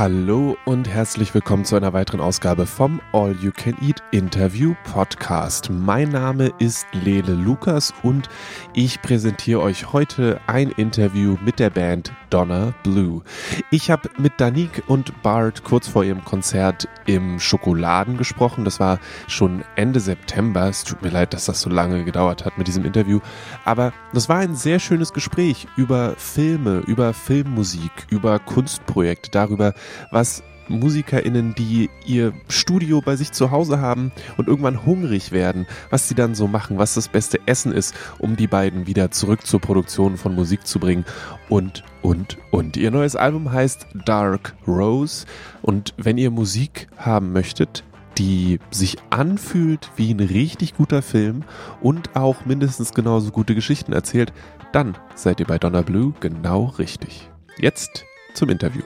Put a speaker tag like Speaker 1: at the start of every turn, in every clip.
Speaker 1: Hallo und herzlich willkommen zu einer weiteren Ausgabe vom All You Can Eat Interview Podcast. Mein Name ist Lele Lukas und ich präsentiere euch heute ein Interview mit der Band Donna Blue. Ich habe mit Danik und Bart kurz vor ihrem Konzert im Schokoladen gesprochen. Das war schon Ende September. Es tut mir leid, dass das so lange gedauert hat mit diesem Interview. Aber das war ein sehr schönes Gespräch über Filme, über Filmmusik, über Kunstprojekte, darüber, was MusikerInnen, die ihr Studio bei sich zu Hause haben und irgendwann hungrig werden, was sie dann so machen, was das beste Essen ist, um die beiden wieder zurück zur Produktion von Musik zu bringen und, und, und. Ihr neues Album heißt Dark Rose und wenn ihr Musik haben möchtet, die sich anfühlt wie ein richtig guter Film und auch mindestens genauso gute Geschichten erzählt, dann seid ihr bei Donna Blue genau richtig. Jetzt zum Interview.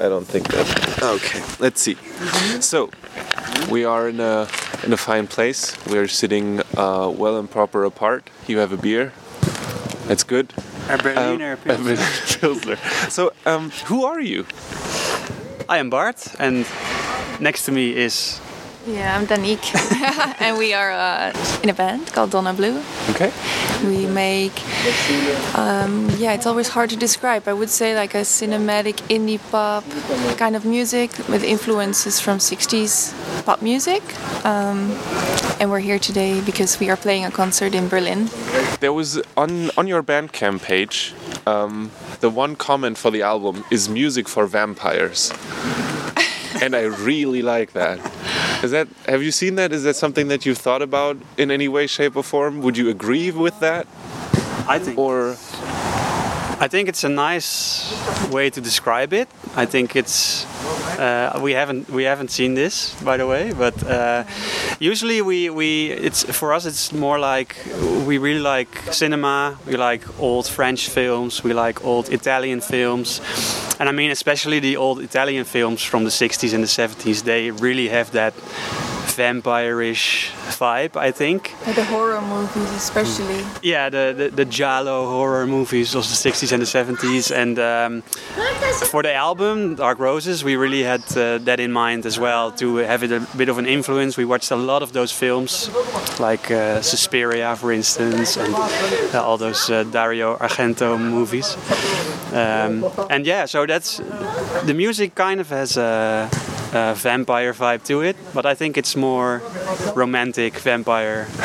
Speaker 1: I don't think that. Okay, let's see. So, we are in a in a fine place. We are sitting uh, well and proper apart. You have a beer. That's good.
Speaker 2: A Berliner
Speaker 1: Um,
Speaker 2: Pilsner.
Speaker 1: Berliner Pilsner. So, um, who are you?
Speaker 2: I am Bart, and next to me is
Speaker 3: Yeah, I'm Danique, and we are uh, in a band called Donna Blue.
Speaker 1: Okay.
Speaker 3: We make, um, yeah, it's always hard to describe. I would say like a cinematic indie pop kind of music with influences from 60s pop music. Um, and we're here today because we are playing a concert in Berlin.
Speaker 1: There was on on your Bandcamp page. Um, the one comment for the album is music for vampires, and I really like that. Is that have you seen that? Is that something that you've thought about in any way, shape, or form? Would you agree with that,
Speaker 2: I think
Speaker 1: or
Speaker 2: I think it's a nice way to describe it. I think it's uh, we haven't we haven't seen this by the way, but uh, usually we, we it's for us it's more like we really like cinema. We like old French films. We like old Italian films, and I mean especially the old Italian films from the 60s and the 70s. They really have that vampire-ish vibe. I think.
Speaker 3: The horror movies, especially.
Speaker 2: Yeah, the, the, the Giallo horror movies of the 60s and the 70s. And um, for the album, Dark Roses, we really had uh, that in mind as well to have it a bit of an influence. We watched a lot of those films, like uh, Suspiria, for instance, and uh, all those uh, Dario Argento movies. Um, and yeah, so that's the music kind of has a, a vampire vibe to it, but I think it's more romantic vampire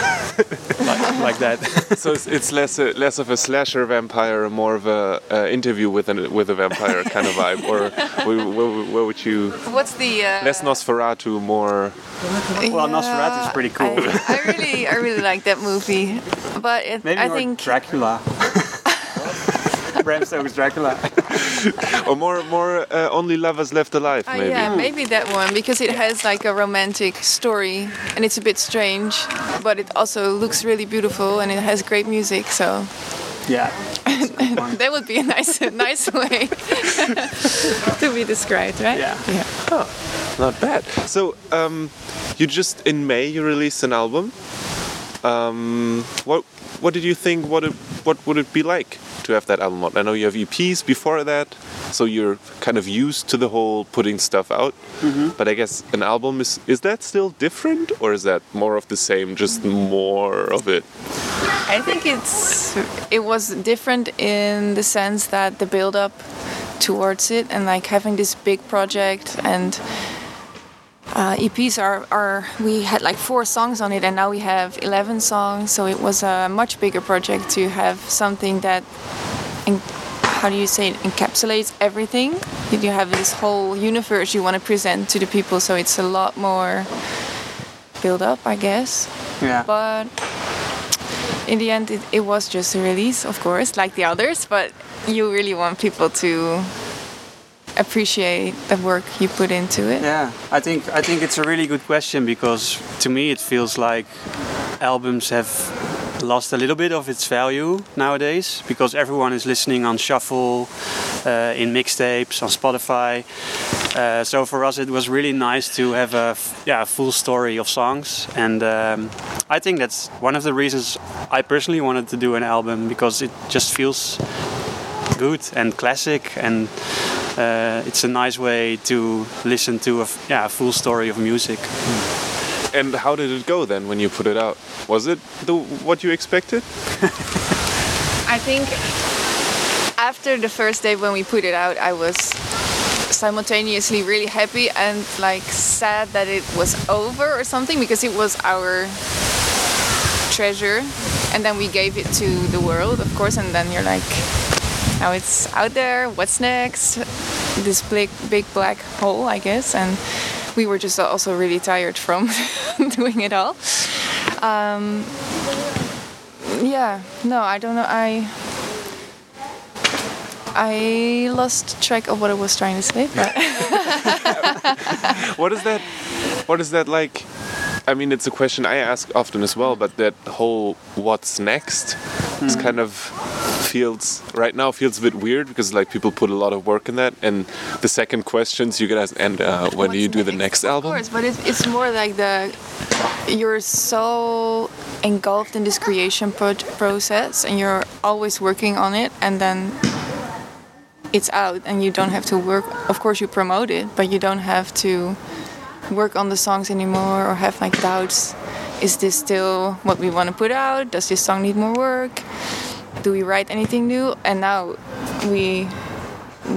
Speaker 2: like, like that.
Speaker 1: so? It's, it's less a, less of a slasher vampire, and more of a uh, interview with an with a vampire kind of vibe, or where, where, where would you?
Speaker 3: What's the uh,
Speaker 1: Less Nosferatu, more.
Speaker 2: Well, Nosferatu is pretty cool.
Speaker 3: I, I really, I really like that movie, but it,
Speaker 2: Maybe
Speaker 3: I
Speaker 2: more
Speaker 3: think
Speaker 2: Dracula. Bram Stoker's Dracula.
Speaker 1: Or more, more uh, only lovers left alive,
Speaker 3: Uh,
Speaker 1: maybe.
Speaker 3: yeah, maybe that one because it has like a romantic story and it's a bit strange, but it also looks really beautiful and it has great music. So
Speaker 2: Yeah.
Speaker 3: that would be a nice, nice way to be described, right?
Speaker 2: Yeah.
Speaker 3: Yeah.
Speaker 1: Not bad. So, um, you just in May you released an album. Um, what what did you think? What it, what would it be like to have that album out? I know you have EPs before that, so you're kind of used to the whole putting stuff out. Mm-hmm. But I guess an album is is that still different, or is that more of the same, just more of it?
Speaker 3: I think it's it was different in the sense that the build up towards it and like having this big project and uh, EPs are, are we had like four songs on it and now we have 11 songs. So it was a much bigger project to have something that en- how do you say it encapsulates everything. You have this whole universe you want to present to the people so it's a lot more build up I guess.
Speaker 2: Yeah.
Speaker 3: but in the end it, it was just a release of course like the others but you really want people to appreciate the work you put into it
Speaker 2: Yeah, I think I think it's a really good question because to me it feels like albums have lost a little bit of its value nowadays because everyone is listening on shuffle, uh, in mixtapes, on Spotify. Uh, so for us, it was really nice to have a yeah full story of songs, and um, I think that's one of the reasons I personally wanted to do an album because it just feels good and classic and uh, it's a nice way to listen to a f- yeah a full story of music.
Speaker 1: And how did it go then when you put it out? Was it the what you expected?
Speaker 3: I think after the first day when we put it out, I was simultaneously really happy and like sad that it was over or something because it was our treasure and then we gave it to the world of course and then you're like now it's out there what's next this big big black hole i guess and we were just also really tired from doing it all um, yeah no i don't know i I lost track of what I was trying to say, but
Speaker 1: what is that? What is that like? I mean, it's a question I ask often as well, but that whole "what's next" is
Speaker 2: Hmm.
Speaker 1: kind of feels right now feels a bit weird because like people put a lot of work in that, and the second questions you get ask, and uh, when do you
Speaker 3: What's
Speaker 1: do the
Speaker 3: next?
Speaker 1: next
Speaker 3: Of
Speaker 1: album?
Speaker 3: course, but it's, it's more like the you're so engulfed in this creation pro- process, and you're always working on it, and then it's out, and you don't have to work. Of course, you promote it, but you don't have to work on the songs anymore or have like doubts. Is this still what we want to put out? Does this song need more work? Do we write anything new? And now we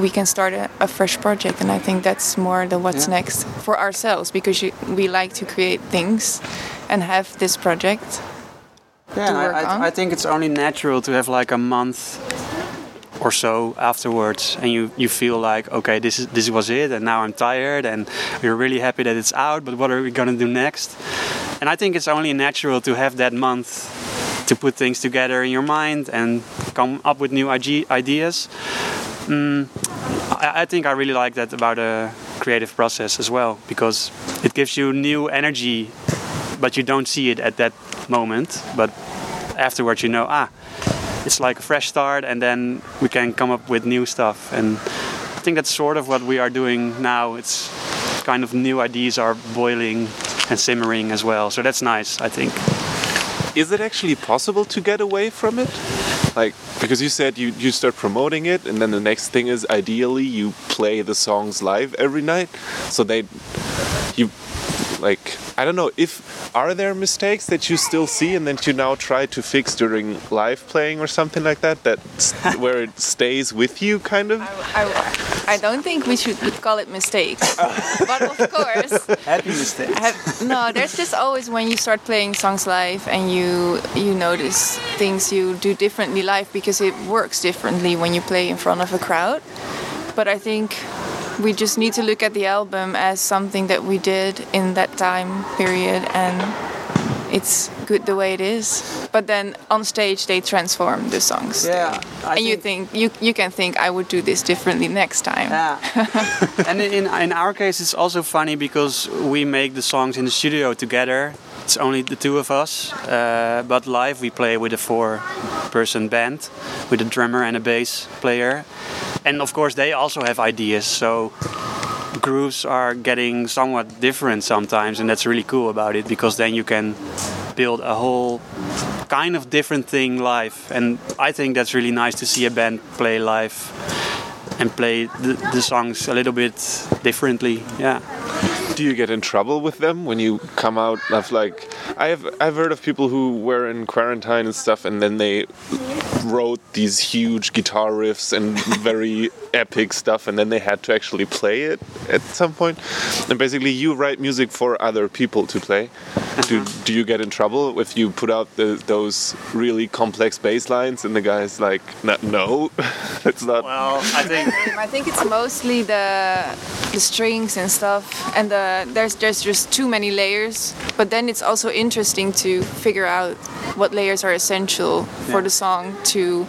Speaker 3: we can start a, a fresh project and i think that's more the what's
Speaker 2: Yeah.
Speaker 3: next for ourselves because you, we like to create things and have this project
Speaker 2: Yeah, I- I. I think it's only natural to have like a month or so afterwards, and you, you feel like, okay, this is this was it, and now I'm tired, and we're really happy that it's out. But what are we gonna do next? And I think it's only natural to have that month to put things together in your mind and come up with new ideas. Mm, I, I think I really like that about a creative process as well because it gives you new energy but you don't see it at that moment. But afterwards, you know, ah, it's like a fresh start, and then we can come up with new stuff. And I think that's sort of what we are doing now. It's kind of new ideas are boiling and simmering as well. So that's nice, I think.
Speaker 1: Is it actually possible to get away from it? Like, because you said you, you start promoting it, and then the next thing is ideally you play the songs live every night. So they, you, I don't know, if, are there mistakes that you still see and that you now try to fix during live playing or something like that? that where it stays with you, kind of?
Speaker 3: I, I don't think we should call it mistakes but of course
Speaker 2: Happy mistake.
Speaker 3: have, no there's just always when you start playing songs live and you you notice things you do differently live because it works differently when you play in front of a crowd but i think we just need to look at the album as something that we did in that time period and it's good the way it is but then on stage they transform the songs
Speaker 2: Yeah, I
Speaker 3: and you think you you can think i would do this differently next time
Speaker 2: Yeah. and in, in our case, it's also funny because we make the songs in the studio together. It's only the two of us. Uh, but live, we play with a four person band with a drummer and a bass player. And of course, they also have ideas. So grooves are getting somewhat different sometimes. And that's really cool about it because then you can build a whole kind of different thing live. And I think that's really nice to see a band play live and play the, the songs a little bit differently. Yeah.
Speaker 1: Do you get in trouble with them when you come out of like I've I've heard of people who were in quarantine and stuff and then they wrote these huge guitar riffs and very epic stuff and then they had to actually play it at some point. And basically you write music for other people to play. Uh-huh. Do, do you get in trouble if you put out the, those really complex bass lines and the guy's like no, no it's not
Speaker 2: Well, I think
Speaker 3: I think it's mostly the the strings and stuff, and the, there's there's just too many layers. But then it's also interesting to figure out what layers are essential for
Speaker 2: Yeah.
Speaker 3: the song to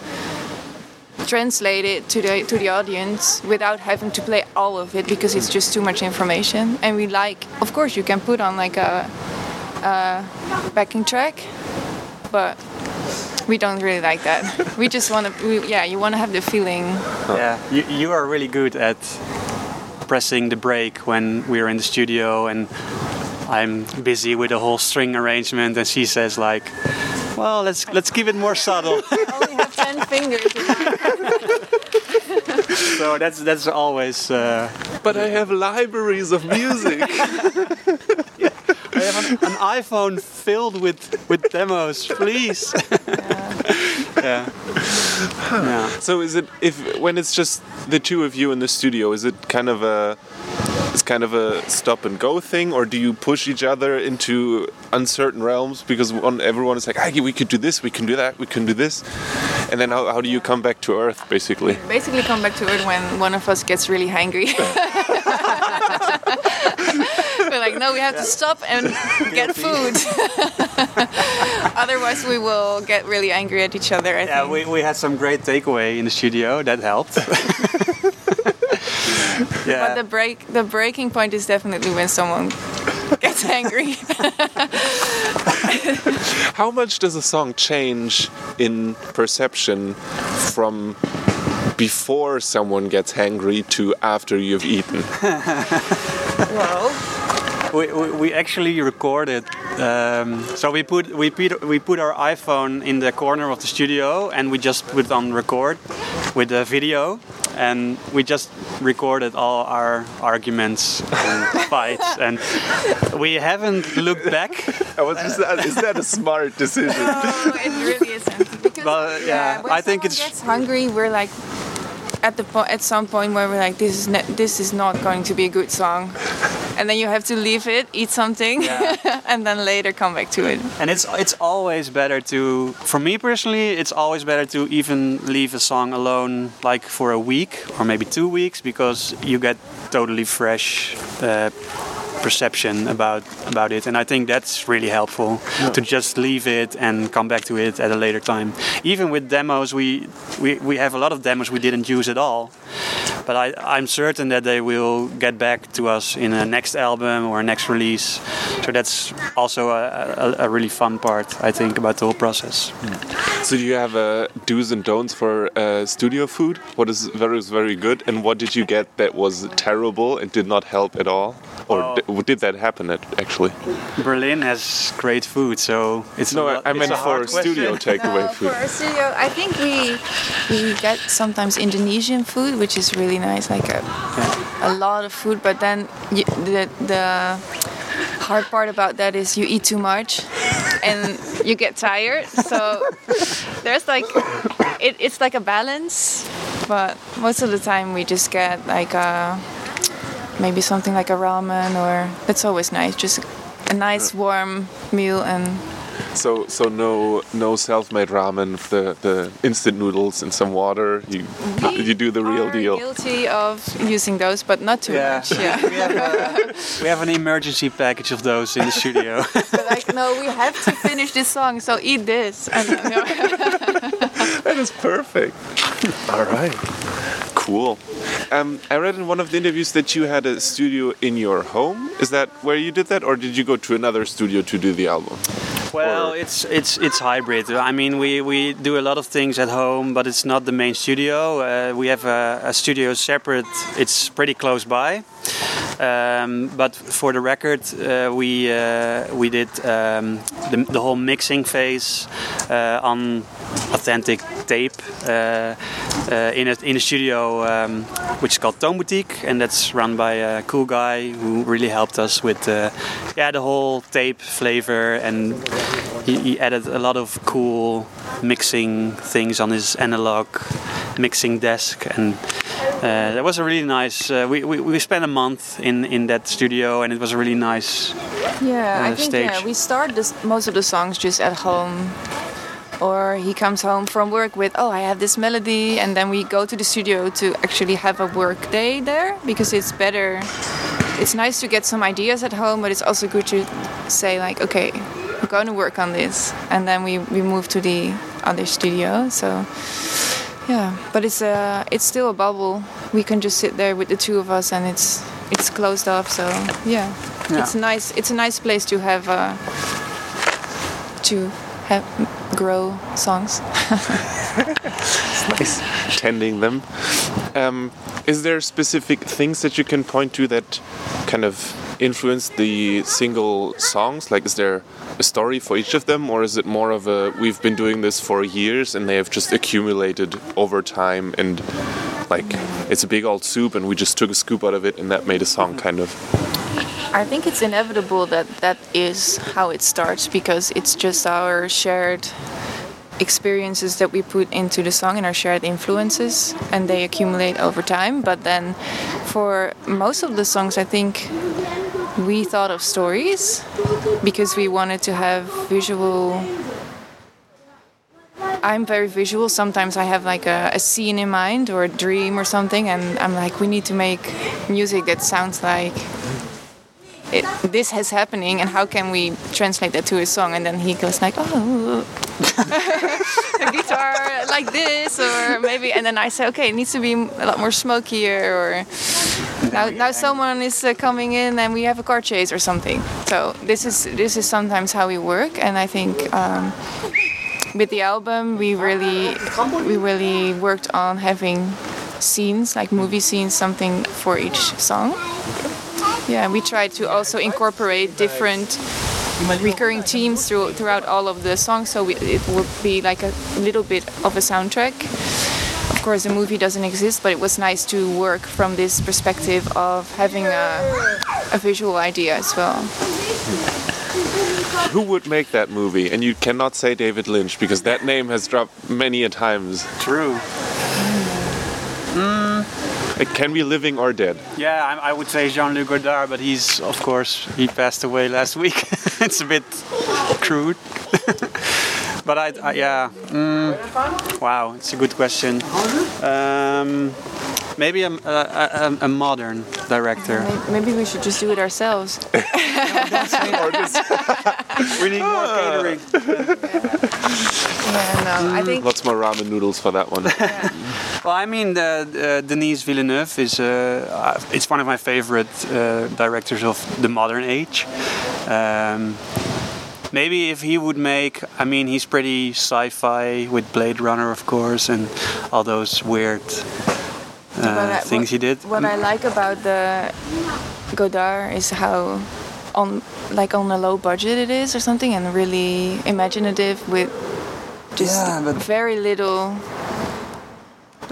Speaker 3: translate it to the to the audience without having to play all of it because it's just too much information. And we like, of course, you can put on like a, a backing track, but we don't really like that. we just want to, yeah, you want to have the feeling
Speaker 2: yeah, you, you are really good at pressing the brake when we're in the studio and I'm busy with the whole string arrangement, and she says like, "Well, let's let's keep it more subtle."
Speaker 3: I only have ten fingers.
Speaker 2: so that's that's always. Uh,
Speaker 1: But I have libraries of music.
Speaker 2: I have an, an iPhone filled with with demos, please. yeah. yeah.
Speaker 1: So is it if when it's just the two of you in the studio, is it kind of a it's kind of a stop and go thing, or do you push each other into uncertain realms? Because one, everyone is like, ah, we could do this, we can do that, we can do this, and then how, how do you come back to earth, basically?
Speaker 3: Basically, come back to earth when one of us gets really hangry. We're like, no, we have to stop and get food. Otherwise, we will get really angry at each other. I
Speaker 2: Yeah,
Speaker 3: think.
Speaker 2: we, we had some great takeaway in the studio. That helped. yeah.
Speaker 3: But the break, the breaking point is definitely when someone gets angry.
Speaker 1: How much does a song change in perception from before someone gets hangry to after you've eaten?
Speaker 3: Whoa.
Speaker 2: We, we, we actually recorded. Um, so we put we put we put our iPhone in the corner of the studio and we just put on record with the video and we just recorded all our arguments and fights and we haven't looked back.
Speaker 1: I was just, is that a smart decision?
Speaker 3: No, it really isn't. Because,
Speaker 2: Well, yeah,
Speaker 3: when
Speaker 2: I think it's-
Speaker 3: gets hungry. We're like at the po- at some point where we're like, this is ne- this is not going to be a good song, and then you have to leave it, eat something,
Speaker 2: Yeah.
Speaker 3: and then later come back to it.
Speaker 2: And it's it's always better to, for me personally, it's always better to even leave a song alone, like for a week or maybe two weeks, because you get totally fresh uh, perception about about it. And I think that's really helpful to just leave it and come back to it at a later time. Even with demos, we we, we have a lot of demos we didn't use at all. But I, I'm certain that they will get back to us in a next album or a next release. So that's also a, a, a really fun part, I think, about the whole process.
Speaker 1: So do you have uh, do's and don'ts for uh, studio food? What is very very good, and what did you get that was terrible and did not help at all? Or
Speaker 2: Well-
Speaker 1: di- did that happen at, actually?
Speaker 2: Berlin has great food, so it's
Speaker 1: No,
Speaker 2: a
Speaker 1: I,
Speaker 2: lot-
Speaker 1: I
Speaker 2: it's
Speaker 1: meant for studio takeaway
Speaker 3: Uh,
Speaker 1: food.
Speaker 3: for our studio, I think we we get sometimes Indonesian food, which is really nice, like a a lot of food. But then you, the the hard part about that is you eat too much, and you get tired. So there's like it, it's like a balance, but most of the time we just get like a maybe something like a ramen, or that's always nice. Just a nice warm meal and
Speaker 1: So so no no self-made ramen, the the instant noodles and some water. You you do the real
Speaker 3: are
Speaker 1: deal.
Speaker 3: guilty of using those, but not too
Speaker 2: Yeah.
Speaker 3: much. Yeah.
Speaker 2: we, have a, we have an emergency package of those in the studio.
Speaker 3: But like, no, we have to finish this song, so eat this.
Speaker 1: That is perfect. All right. Cool. Um, I read in one of the interviews that you had a studio in your home. Is that where you did that, or did you go to another studio to do the album?
Speaker 2: Well,
Speaker 1: Or-
Speaker 2: it's it's it's hybrid. I mean, we, we do a lot of things at home, but it's not the main studio. Uh, we have a, a studio separate. It's pretty close by. Um, but for the record, uh, we uh, we did um, the, the whole mixing phase uh, on authentic tape in a in a studio um, which is called Tone Boutique, and that's run by a cool guy who really helped us with yeah the whole tape flavor, and he, he added a lot of cool mixing things on his analog mixing desk and. Uh, that was a really nice. Uh, we, we, we spent a month in, in that studio, and it was a really nice.
Speaker 3: yeah,
Speaker 2: Uh,
Speaker 3: I think yeah, we start this, most of the songs just at home. Or he comes home from work with, oh, I have this melody, and then we go to the studio to actually have a work day there because it's better. It's nice to get some ideas at home, but it's also good to say like, okay, we're going to work on this, and then we, we move to the other studio. So yeah, but it's a it's still a bubble. We can just sit there with the two of us, and it's it's closed off. So yeah,
Speaker 2: Yeah.
Speaker 3: it's nice. It's a nice place to have uh, to have grow songs.
Speaker 1: nice tending them. Um, is there specific things that you can point to that kind of influenced the single songs? Like, is there a story for each of them, or is it more of a we've been doing this for years and they have just accumulated over time and like it's a big old soup and we just took a scoop out of it and that made a song kind of?
Speaker 3: I think it's inevitable that that is how it starts because it's just our shared experiences that we put into the song and our shared influences and they accumulate over time but then for most of the songs i think we thought of stories because we wanted to have visual I'm very visual. Sometimes I have like a, a, scene in mind or a dream or something, and I'm like, we need to make music that sounds like it, this is happening, and how can we translate that to a song? And then he goes like, oh, a guitar like this, or maybe, and then I say, okay, it needs to be a lot more smokier, or now, now someone is uh, coming in and we have a car chase or something. So this is this is sometimes how we work, and I think. Um, with the album, we really, we really worked on having scenes, like movie scenes, something for each song. Yeah, we tried to also incorporate different recurring themes through, throughout all of the songs, so we, it would be like a little bit of a soundtrack course, the movie doesn't exist, but it was nice to work from this perspective of having a, a visual idea as well.
Speaker 1: Who would make that movie? And you cannot say David Lynch because that name has dropped many a times.
Speaker 2: True.
Speaker 1: Mm. It can be living or dead.
Speaker 2: Yeah, I, I would say Jean-Luc Godard, but he's, of course, he passed away last week. it's a bit crude. but I, I yeah. Mm, wow, it's a good question. Um, maybe a, a, a, modern director.
Speaker 3: Maybe we should just do it ourselves.
Speaker 2: we need more catering.
Speaker 3: Yeah, no, I think
Speaker 1: lots more ramen noodles for that one. Yeah.
Speaker 2: Well, I mean, uh, Denis Villeneuve is uh, it's one of my favorite uh, directors of the modern age. Um, maybe if he would make, I mean, he's pretty sci-fi with Blade Runner, of course, and all those weird uh, I, things
Speaker 3: what,
Speaker 2: he did.
Speaker 3: What I like about the Godard is how on like on a low budget it is or something, and really imaginative with just yeah, very little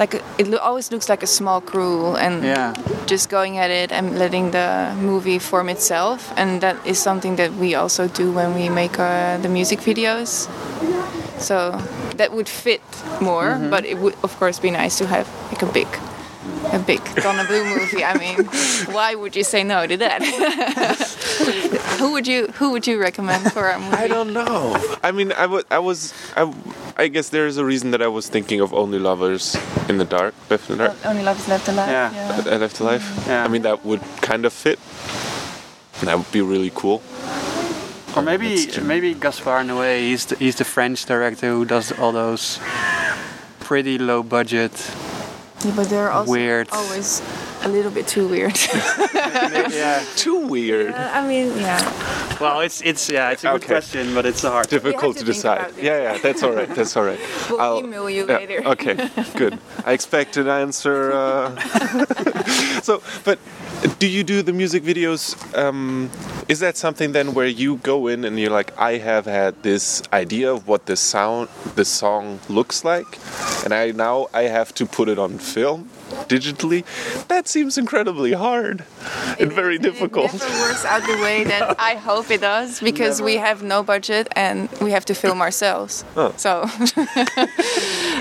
Speaker 3: like it lo always looks like a small crew and yeah. just going at it and letting the movie form itself and that is something that we also do when we make uh, the music videos so that would fit more mm -hmm. but it would of course be nice to have like a big a big Donna Blue movie. I mean, why would you say no to that? who would you Who would you recommend for a movie?
Speaker 1: I don't know. I mean, I, I was I, I guess there is a reason that I was thinking of Only Lovers in the Dark,
Speaker 3: Left in the Dark. Only Lovers Left Alive. Yeah,
Speaker 1: yeah. Uh, left Alive. Yeah. I mean, that would kind of fit. That would be really cool.
Speaker 2: Or maybe maybe Gaspar Noé. He's the, he's the French director who does all those pretty low budget
Speaker 3: yeah, but they're also weird. always a little bit too weird.
Speaker 1: yeah, too weird.
Speaker 3: Yeah, I mean, yeah.
Speaker 2: Well, it's it's yeah, it's a okay. good question, but it's hard.
Speaker 1: Difficult to, to decide. Yeah, yeah, that's all right. That's all right.
Speaker 3: We'll I'll, email you
Speaker 1: yeah,
Speaker 3: later.
Speaker 1: okay, good. I expect an answer. Uh... so, but do you do the music videos? Um, is that something then where you go in and you're like, I have had this idea of what the sound, the song looks like, and I now I have to put it on film digitally? That seems incredibly hard it and very difficult.
Speaker 3: It never works out the way that I hope it does because never. we have no budget and we have to film ourselves. Oh. So,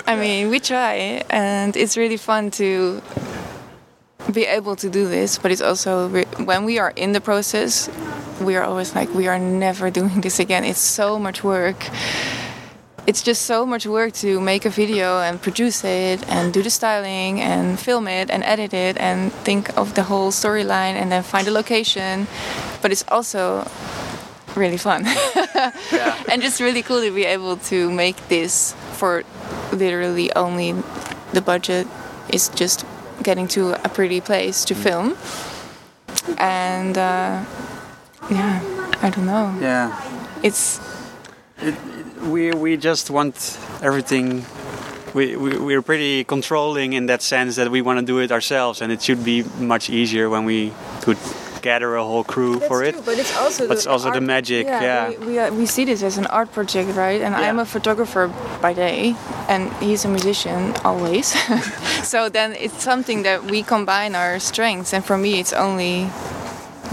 Speaker 3: I mean, we try, and it's really fun to be able to do this, but it's also when we are in the process, we are always like, we are never doing this again. It's so much work. It's just so much work to make a video and produce it and do the styling and film it and edit it and think of the whole storyline and then find a location. But it's also really fun. yeah. And just really cool to be able to make this for literally only the budget is just getting to a pretty place to mm. film. And uh, yeah, I don't know.
Speaker 2: Yeah,
Speaker 3: it's.
Speaker 2: It, we we just want everything. We, we we're pretty controlling in that sense that we want to do it ourselves, and it should be much easier when we could gather a whole crew
Speaker 3: That's
Speaker 2: for
Speaker 3: true,
Speaker 2: it.
Speaker 3: but it's also
Speaker 2: But it's
Speaker 3: the
Speaker 2: also the magic, yeah.
Speaker 3: We, we, uh, we see this as an art project, right? And I'm a photographer by day, and he's a musician always. so then it's something that we combine our strengths, and for me, it's only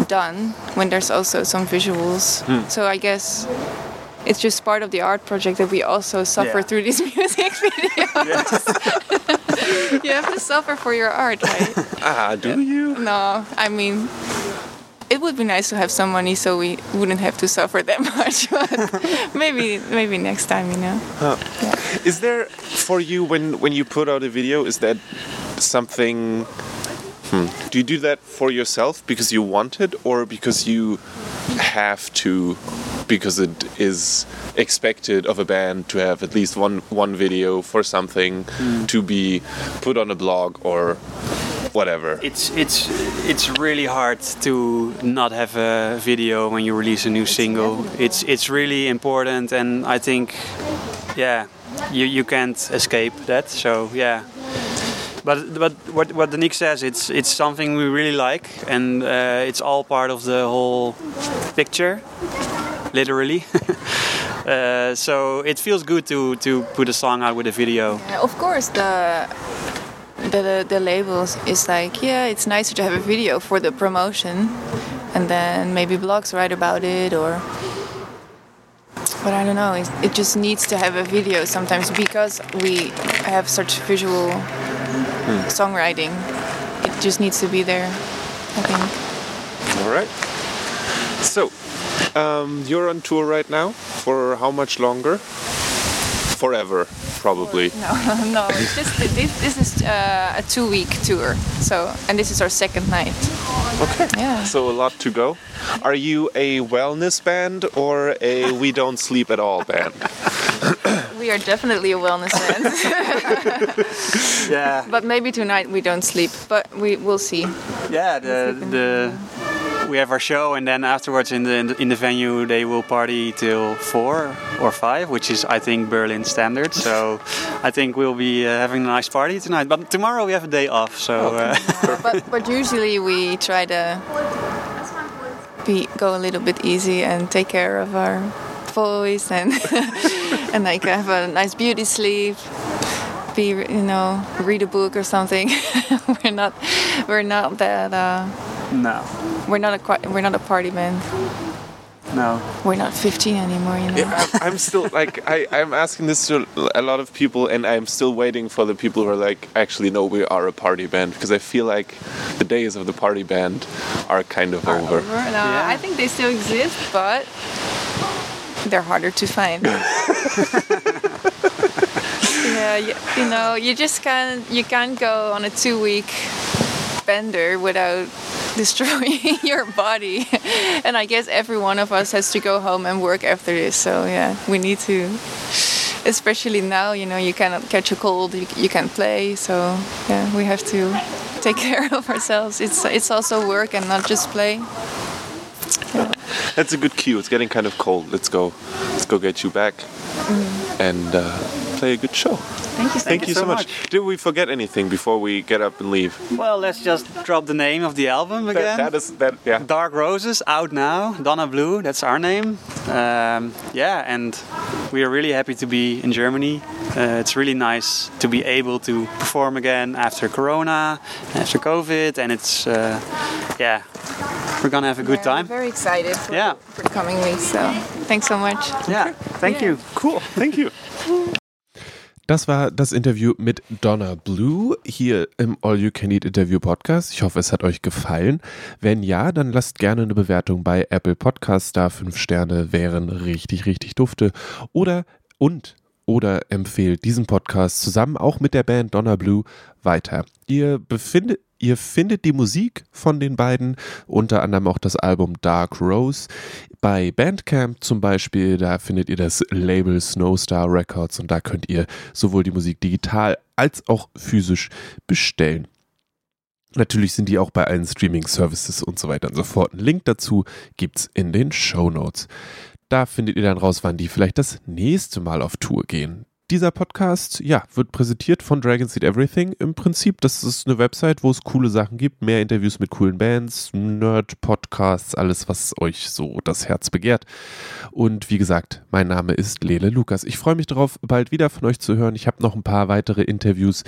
Speaker 3: done when there's also some visuals.
Speaker 2: Hmm.
Speaker 3: So I guess. It's just part of the art project that we also suffer
Speaker 2: Yeah.
Speaker 3: through these music videos. you have to suffer for your art, right?
Speaker 1: Ah, do you?
Speaker 3: No, I mean, it would be nice to have some money so we wouldn't have to suffer that much. But maybe, maybe next time, you know.
Speaker 1: Is there for you when when you put out a video? Is that something? Hmm, do you do that for yourself because you want it, or because you have to, because it is expected of a band to have at least one one video for something to be put on a blog or whatever?
Speaker 2: It's it's it's really hard to not have a video when you release a new single. It's it's really important, and I think, yeah, you you can't escape that. So yeah. But, but what, what Nick says, it's it's something we really like, and uh, it's all part of the whole picture, literally. uh, so it feels good to, to put a song out with a video.
Speaker 3: Yeah, of course, the the the labels is like, yeah, it's nicer to have a video for the promotion, and then maybe blogs write about it or. But I don't know. It, it just needs to have a video sometimes because we have such visual songwriting. It just needs to be there. I think.
Speaker 1: All right. So, um, you're on tour right now. For how much longer? Forever, probably.
Speaker 3: No, no. It's just this. This is uh, a two-week tour. So, and this is our second night.
Speaker 1: Okay.
Speaker 3: Yeah.
Speaker 1: So a lot to go. Are you a wellness band or a we don't sleep at all band?
Speaker 3: We are definitely a wellness band.
Speaker 2: Yeah.
Speaker 3: but maybe tonight we don't sleep. But we will see.
Speaker 2: Yeah, the the we have our show, and then afterwards in the in the, in the venue they will party till four or five, which is I think Berlin standard. So I think we'll be uh, having a nice party tonight. But tomorrow we have a day off, so uh,
Speaker 3: but but usually we try to be go a little bit easy and take care of our voice and and like have a nice beauty sleep. Be you know read a book or something. we're not we're not that uh,
Speaker 2: no,
Speaker 3: we're not a qui- we're not a party band.
Speaker 2: no.
Speaker 3: We're not 15 anymore, you know.
Speaker 1: Yeah, I'm, I'm still like I, I'm asking this to a lot of people, and I'm still waiting for the people who are like, actually, no, we are a party band because I feel like the days of the party band are kind of over.
Speaker 3: No,
Speaker 2: Yeah.
Speaker 3: I think they still exist, but they're harder to find. yeah, you, you know, you just can't you can't go on a two week bender without destroying your body. and I guess every one of us has to go home and work after this. So yeah, we need to. Especially now, you know, you cannot catch a cold, you, you can't play, so yeah, we have to take care of ourselves. It's it's also work and not just play.
Speaker 1: That's a good cue. It's getting kind of cold. Let's go. Let's go get you back and uh, play a good show.
Speaker 3: Thank you.
Speaker 1: Thank, you so much. Did we forget anything before we get up and leave?
Speaker 2: Well, let's just drop the name of the album
Speaker 1: That,
Speaker 2: again.
Speaker 1: that is that. Yeah.
Speaker 2: Dark Roses out now. Donna Blue, that's our name. Um, yeah, and we are really happy to be in Germany. Uh, it's really nice to be able to perform again after Corona, after COVID, and it's uh, yeah, we're gonna have a good
Speaker 3: Yeah,
Speaker 2: time.
Speaker 3: I'm very excited for,
Speaker 2: Yeah.
Speaker 3: for the coming weeks. So thanks so much.
Speaker 2: Yeah, thank you.
Speaker 1: Cool. Thank you. Das war das Interview mit Donna Blue hier im All You Can Eat Interview Podcast. Ich hoffe, es hat euch gefallen. Wenn ja, dann lasst gerne eine Bewertung bei Apple Podcasts da. Fünf Sterne wären richtig, richtig dufte. Oder und oder empfehlt diesen Podcast zusammen auch mit der Band Donna Blue weiter. Ihr befindet Ihr findet die Musik von den beiden, unter anderem auch das Album Dark Rose, bei Bandcamp zum Beispiel. Da findet ihr das Label Snowstar Records und da könnt ihr sowohl die Musik digital als auch physisch bestellen. Natürlich sind die auch bei allen Streaming-Services und so weiter und so fort. Ein Link dazu gibt's in den Show Notes. Da findet ihr dann raus, wann die vielleicht das nächste Mal auf Tour gehen. Dieser Podcast, ja, wird präsentiert von Dragon Seed Everything. Im Prinzip, das ist eine Website, wo es coole Sachen gibt, mehr Interviews mit coolen Bands, Nerd-Podcasts, alles, was euch so das Herz begehrt. Und wie gesagt, mein Name ist Lele Lukas. Ich freue mich darauf, bald wieder von euch zu hören. Ich habe noch ein paar weitere Interviews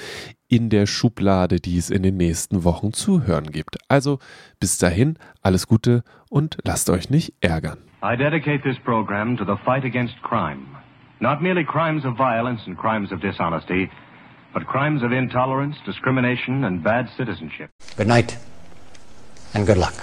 Speaker 1: in der Schublade, die es in den nächsten Wochen zu hören gibt. Also bis dahin, alles Gute und lasst euch nicht ärgern.
Speaker 4: I dedicate this program to the fight against crime. Not merely crimes of violence and crimes of dishonesty, but crimes of intolerance, discrimination, and bad citizenship.
Speaker 5: Good night, and good luck.